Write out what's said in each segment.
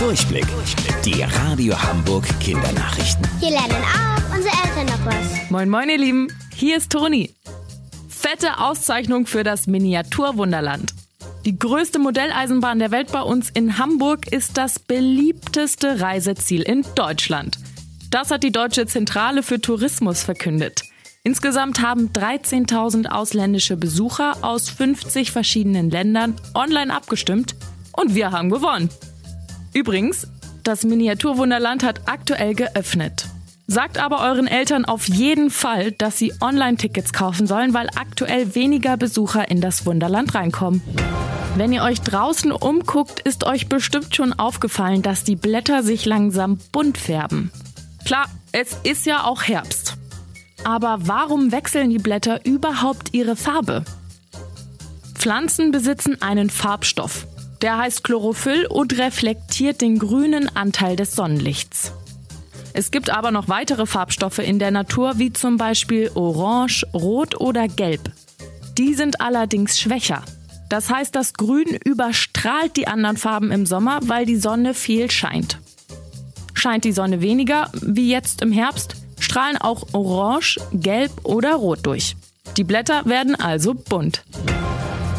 Durchblick. Die Radio Hamburg Kindernachrichten. Hier lernen auch unsere Eltern noch was. Moin, moin, ihr Lieben. Hier ist Toni. Fette Auszeichnung für das Miniaturwunderland. Die größte Modelleisenbahn der Welt bei uns in Hamburg ist das beliebteste Reiseziel in Deutschland. Das hat die Deutsche Zentrale für Tourismus verkündet. Insgesamt haben 13.000 ausländische Besucher aus 50 verschiedenen Ländern online abgestimmt und wir haben gewonnen. Übrigens, das Miniaturwunderland hat aktuell geöffnet. Sagt aber euren Eltern auf jeden Fall, dass sie Online-Tickets kaufen sollen, weil aktuell weniger Besucher in das Wunderland reinkommen. Wenn ihr euch draußen umguckt, ist euch bestimmt schon aufgefallen, dass die Blätter sich langsam bunt färben. Klar, es ist ja auch Herbst. Aber warum wechseln die Blätter überhaupt ihre Farbe? Pflanzen besitzen einen Farbstoff. Der heißt Chlorophyll und reflektiert den grünen Anteil des Sonnenlichts. Es gibt aber noch weitere Farbstoffe in der Natur, wie zum Beispiel Orange, Rot oder Gelb. Die sind allerdings schwächer. Das heißt, das Grün überstrahlt die anderen Farben im Sommer, weil die Sonne viel scheint. Scheint die Sonne weniger, wie jetzt im Herbst, strahlen auch Orange, Gelb oder Rot durch. Die Blätter werden also bunt.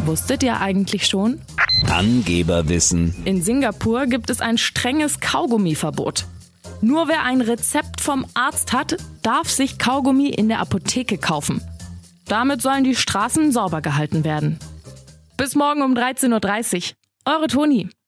Wusstet ihr eigentlich schon? Angeberwissen. In Singapur gibt es ein strenges Kaugummiverbot. Nur wer ein Rezept vom Arzt hat, darf sich Kaugummi in der Apotheke kaufen. Damit sollen die Straßen sauber gehalten werden. Bis morgen um 13.30 Uhr. Eure Toni.